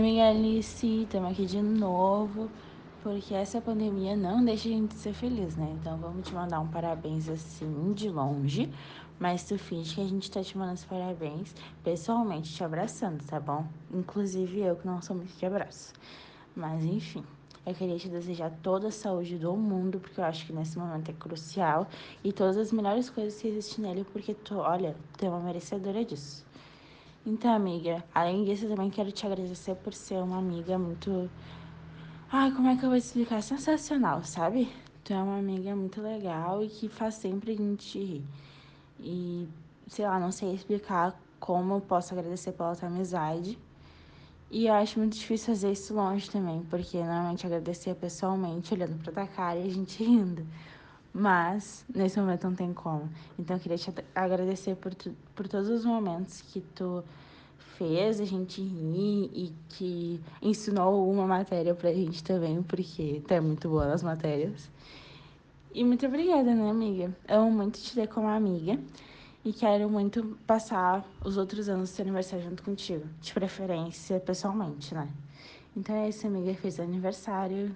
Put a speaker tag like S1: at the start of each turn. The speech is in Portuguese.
S1: Amiga Alice, estamos aqui de novo, porque essa pandemia não deixa a gente ser feliz, né? Então vamos te mandar um parabéns assim, de longe, mas tu finge que a gente tá te mandando os parabéns pessoalmente, te abraçando, tá bom? Inclusive eu que não sou muito de abraço. Mas enfim, eu queria te desejar toda a saúde do mundo, porque eu acho que nesse momento é crucial, e todas as melhores coisas que existem nele, porque tu, olha, tu é uma merecedora disso. Então, amiga, além disso, eu também quero te agradecer por ser uma amiga muito. Ai, como é que eu vou explicar? Sensacional, sabe? Tu é uma amiga muito legal e que faz sempre a gente rir. E, sei lá, não sei explicar como eu posso agradecer pela tua amizade. E eu acho muito difícil fazer isso longe também, porque normalmente agradecer pessoalmente, olhando pra tua cara e a gente rindo. Mas nesse momento não tem como. Então eu queria te agradecer por, tu, por todos os momentos que tu fez a gente rir e que ensinou uma matéria pra gente também, porque tu é muito boa nas matérias. E muito obrigada, né, amiga? Amo muito te ter como amiga e quero muito passar os outros anos do seu aniversário junto contigo, de preferência pessoalmente, né? Então é isso, amiga. Fez aniversário.